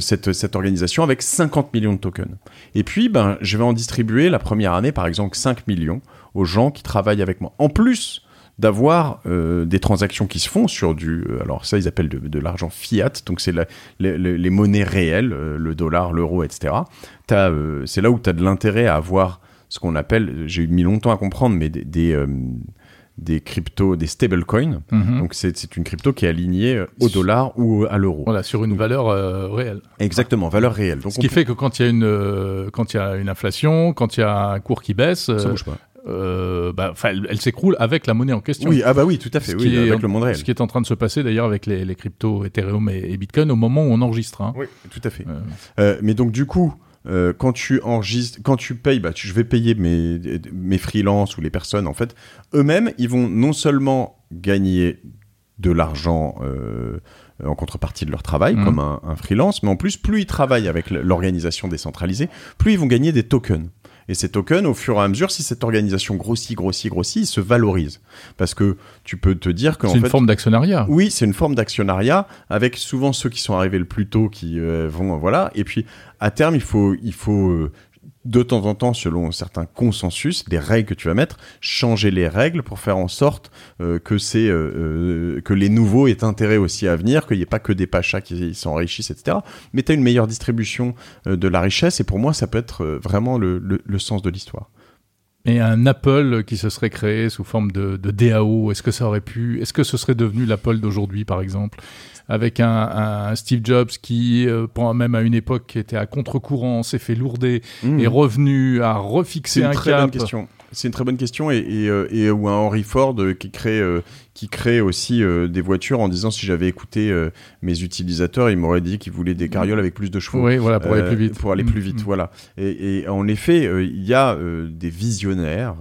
cette, cette, organisation avec 50 millions de tokens. Et puis, ben, je vais en distribuer la première année, par exemple, 5 millions aux gens qui travaillent avec moi. En plus d'avoir euh, des transactions qui se font sur du... Euh, alors ça, ils appellent de, l'argent fiat, donc c'est les monnaies réelles, euh, le dollar, l'euro, etc. c'est là où tu as de l'intérêt à avoir ce qu'on appelle, j'ai mis longtemps à comprendre, mais des des cryptos, des stablecoins. Mhm. Donc c'est une crypto qui est alignée au dollar ou à l'euro. Voilà, sur une valeur réelle. Exactement, valeur réelle. Donc Ce qui fait que quand il y a une quand il y a une inflation, quand il y a un cours qui baisse, ça bouge pas. Bah, elle, s'écroule avec la monnaie en question. Oui, ah bah oui, tout à fait, oui, avec le monde réel. Ce qui est en train de se passer d'ailleurs avec les, les, cryptos Ethereum et, Bitcoin au moment où on enregistre. Hein. Oui, tout à fait. mais donc du coup, euh, quand tu enregistres, quand tu payes, bah, tu, je vais payer mes, mes freelances ou les personnes, en fait, eux-mêmes, ils vont non seulement gagner de l'argent euh, en contrepartie de leur travail, mmh. comme un, un, freelance, mais en plus, plus ils travaillent avec l'organisation décentralisée, plus ils vont gagner des tokens. Et ces tokens, au fur et à mesure, si cette organisation grossit, grossit, grossit, ils se valorisent. Parce que tu peux te dire fait... C'est une forme d'actionnariat. Oui, c'est une forme d'actionnariat, avec souvent ceux qui sont arrivés le plus tôt qui euh, vont... Voilà. Et puis, à terme, il faut, il faut euh, de temps en temps, selon certains consensus, des règles que tu vas mettre, changer les règles pour faire en sorte euh, que euh, euh, que les nouveaux aient intérêt aussi à venir, qu'il n'y ait pas que des pachas qui s'enrichissent, etc. Mais tu as une meilleure distribution de la richesse et pour moi, ça peut être vraiment le, le sens de l'histoire. Et un Apple qui se serait créé sous forme de, de DAO, est-ce que ça aurait pu, est-ce que ce serait devenu l'Apple d'aujourd'hui, par exemple, avec un, un, Steve Jobs qui, euh, même à une époque, était à contre-courant, s'est fait lourder, mmh. est revenu à refixer un une très cap. Bonne question. c'est une très bonne question et, et, et, ou un Henry Ford qui crée qui crée aussi des voitures en disant si j'avais écouté mes utilisateurs, ils m'auraient dit qu'ils voulaient des carrioles avec plus de chevaux. Oui, voilà, pour aller plus vite. Pour aller plus vite, voilà. Et, et, en effet, il y a des visionnaires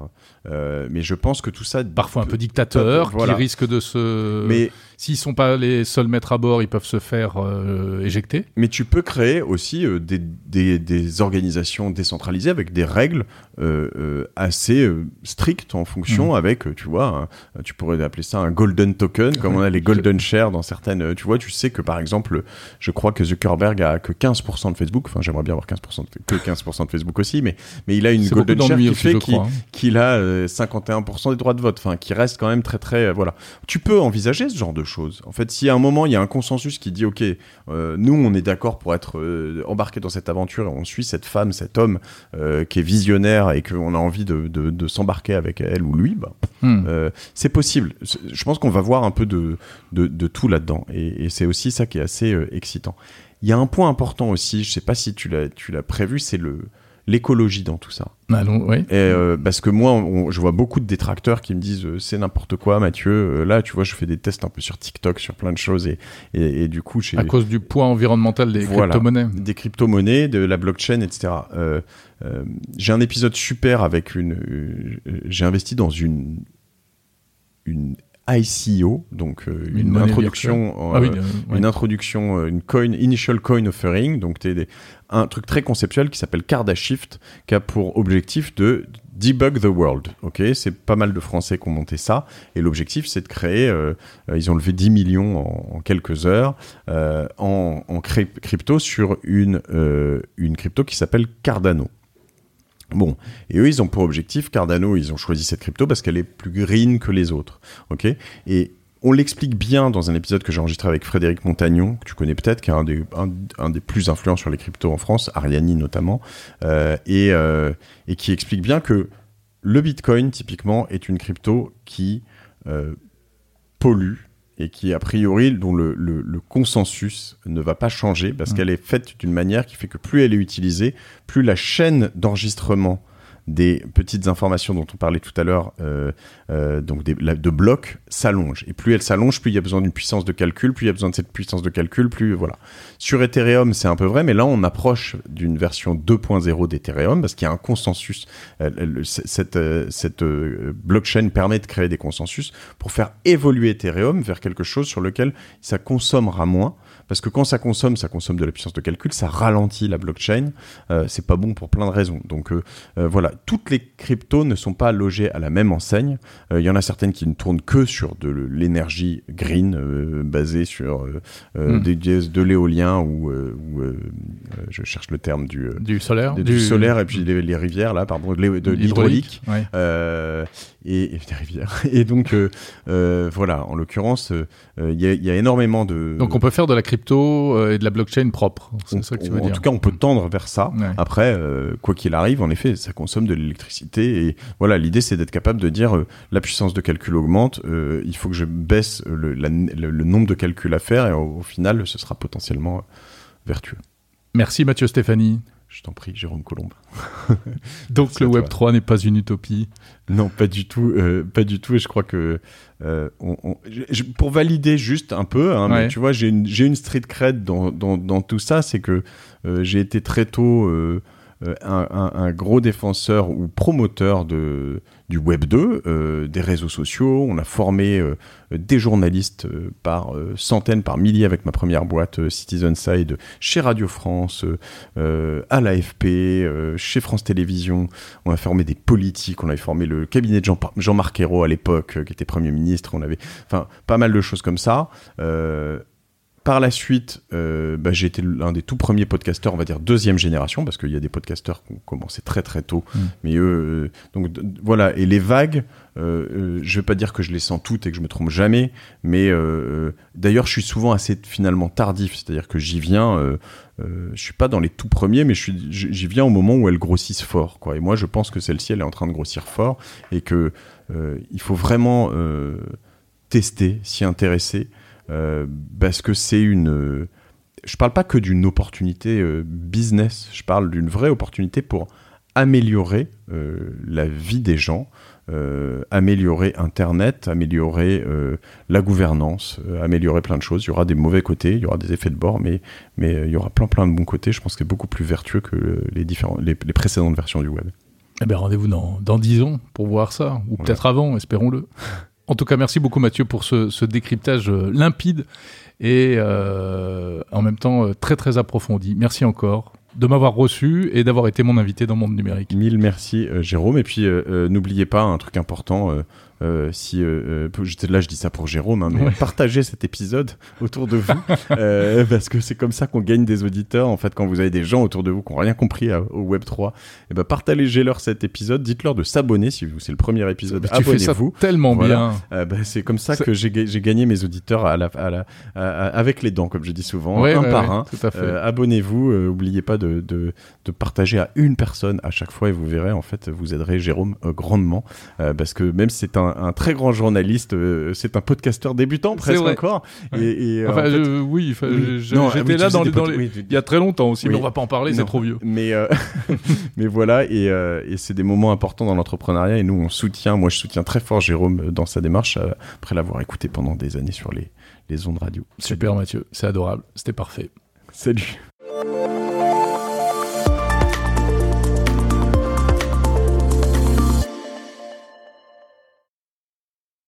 euh, mais je pense que tout ça. Parfois un peu dictateur, qui risque de se. Mais s'ils sont pas les seuls maîtres à bord, ils peuvent se faire euh, éjecter. Mais tu peux créer aussi euh, des, des, des, organisations décentralisées avec des règles assez strictes en fonction mmh. avec, tu vois, tu pourrais appeler ça un golden token, comme on a les golden shares dans certaines. Tu vois, tu sais que par exemple, je crois que Zuckerberg a que 15% de Facebook. Enfin, j'aimerais bien avoir 15% de, que 15% de Facebook aussi, mais mais il a une golden share qui fait hein. qu'il a 51% des droits de vote, enfin qui reste quand même très très euh, voilà. Tu peux envisager ce genre de choses. En fait, si à un moment il y a un consensus qui dit ok, euh, nous on est d'accord pour être euh, embarqué dans cette aventure et on suit cette femme, cet homme qui est visionnaire et qu'on a envie de, de, s'embarquer avec elle ou lui, bah, hmm. c'est possible. Je pense qu'on va voir un peu de, de, tout là-dedans et, et c'est aussi ça qui est assez excitant. Il y a un point important aussi, je sais pas si tu l'as prévu, c'est le l'écologie dans tout ça. Allons, oui. Et, euh, parce que moi, je vois beaucoup de détracteurs qui me disent euh, c'est n'importe quoi, Mathieu. Euh, là, tu vois, je fais des tests un peu sur TikTok, sur plein de choses, et, et, du coup, à cause du poids environnemental des crypto-monnaies, des crypto-monnaies, de la blockchain, etc. j'ai un épisode super avec une. j'ai investi dans une ICO, donc euh, une, introduction, ah euh, une introduction, euh, une coin, initial coin offering, donc des, un truc très conceptuel qui s'appelle Cardashift, qui a pour objectif de debug the world. Ok, c'est pas mal de Français qui ont monté ça, et l'objectif c'est de créer. ils ont levé 10 millions en, quelques heures en, en crypto sur une une crypto qui s'appelle Cardano. Bon, et eux, ils ont pour objectif, Cardano, ils ont choisi cette crypto parce qu'elle est plus green que les autres. Ok? Et on l'explique bien dans un épisode que j'ai enregistré avec Frédéric Montagnon, que tu connais peut-être, qui est un des, plus influents sur les cryptos en France, Ariani notamment, euh, et, euh, et, qui explique bien que le Bitcoin, typiquement, est une crypto qui euh, pollue et qui a priori dont le, le, le, consensus ne va pas changer parce mmh. qu'elle est faite d'une manière qui fait que plus elle est utilisée, plus la chaîne d'enregistrement des petites informations dont on parlait tout à l'heure, euh, euh, donc de blocs, s'allonge. Et plus elle s'allonge, plus il y a besoin d'une puissance de calcul, plus il y a besoin de cette puissance de calcul, plus voilà. Sur Ethereum, c'est un peu vrai, mais là on approche d'une version 2.0 d'Ethereum parce qu'il y a un consensus. cette euh, cette blockchain permet de créer des consensus pour faire évoluer Ethereum vers quelque chose sur lequel ça consommera moins parce que quand ça consomme, ça consomme de la puissance de calcul, ça ralentit la blockchain, euh, c'est pas bon pour plein de raisons. Donc euh, euh, voilà, toutes les cryptos ne sont pas logées à la même enseigne. Il y en a certaines qui ne tournent que sur de l'énergie green, basée sur hmm. des, de l'éolien ou, je cherche le terme du du solaire, du, solaire et puis les, rivières là, pardon, de l'hydraulique. Et, et, des rivières. Et donc, voilà, en l'occurrence, il y, y, a énormément de. Donc, on peut faire de la crypto euh, et de la blockchain propre. C'est ça que tu veux dire. En tout cas, on peut tendre vers ça. Après, euh, quoi qu'il arrive, en effet, ça consomme de l'électricité. Et voilà, l'idée, c'est d'être capable de dire euh, la puissance de calcul augmente, il faut que je baisse le, le, nombre de calculs à faire, et au, final, ce sera potentiellement vertueux. Merci Mathieu Stéphanie. Je t'en prie, Jérôme Colombe. Donc le Web 3 n'est pas une utopie. Non, pas du tout, pas du tout. Et je crois que euh, pour valider juste un peu, hein, mais tu vois, j'ai une, une street cred dans, dans, dans tout ça, c'est que euh, j'ai été très tôt euh, un, un, un, gros défenseur ou promoteur de, du Web 2, euh, des réseaux sociaux. On a formé euh, des journalistes euh, par centaines, par milliers avec ma première boîte Citizen Side chez Radio France, à l'AFP, chez France Télévisions. On a formé des politiques, on avait formé le cabinet de Jean-Marc Ayrault à l'époque, qui était Premier ministre. On avait, enfin, pas mal de choses comme ça. Par la suite, euh, bah, j'ai été l'un des tout premiers podcasteurs, on va dire deuxième génération, parce qu'il y a des podcasteurs qui ont commencé très très tôt. Mm. Mais eux, euh, donc voilà. Et les vagues, euh, je vais pas dire que je les sens toutes et que je me trompe jamais, mais d'ailleurs, je suis souvent assez finalement tardif, c'est-à-dire que j'y viens. je suis pas dans les tout premiers, mais j'y viens au moment où elles grossissent fort, quoi. Et moi, je pense que celle-ci, elle est en train de grossir fort et que il faut vraiment tester, s'y intéresser. Euh, parce que c'est une. Je parle pas que d'une opportunité euh, business, je parle d'une vraie opportunité pour améliorer la vie des gens, améliorer Internet, améliorer la gouvernance, améliorer plein de choses. Il y aura des mauvais côtés, il y aura des effets de bord, mais, mais il y aura plein plein de bons côtés. Je pense que c'est beaucoup plus vertueux que les, différents, les, précédentes versions du web. Eh bien, rendez-vous dans, dans 10 ans pour voir ça, ou peut-être avant, espérons-le. En tout cas, merci beaucoup Mathieu pour ce, décryptage euh, limpide et euh, en même temps euh, très très approfondi. Merci encore de m'avoir reçu et d'avoir été mon invité dans Monde Numérique. Mille merci Jérôme. Et puis n'oubliez pas un truc important, euh, si euh, euh là je dis ça pour Jérôme, hein, mais partagez cet épisode autour de vous euh, parce que c'est comme ça qu'on gagne des auditeurs. En fait, quand vous avez des gens autour de vous qui n'ont rien compris au Web 3, et eh ben partagez-leur cet épisode, dites-leur de s'abonner si vous c'est le premier épisode. Abonnez-vous. Tellement bien. Ben, c'est comme ça, que j'ai gagné mes auditeurs à la, à la, avec les dents, comme je dis souvent, un par un. Abonnez-vous. N'oubliez pas de, de, de, partager à une personne à chaque fois et vous verrez en fait vous aiderez Jérôme grandement parce que même si c'est un un, très grand journaliste, euh, c'est un podcasteur débutant presque encore. Et, euh, enfin, oui, j'étais là dans, les, il y a très longtemps aussi, mais on va pas en parler, c'est trop vieux. Mais euh, mais voilà, et, c'est des moments importants dans l'entrepreneuriat et nous on soutient, moi je soutiens très fort Jérôme dans sa démarche après l'avoir écouté pendant des années sur les les ondes radio. Super Mathieu, c'est adorable, c'était parfait. Salut.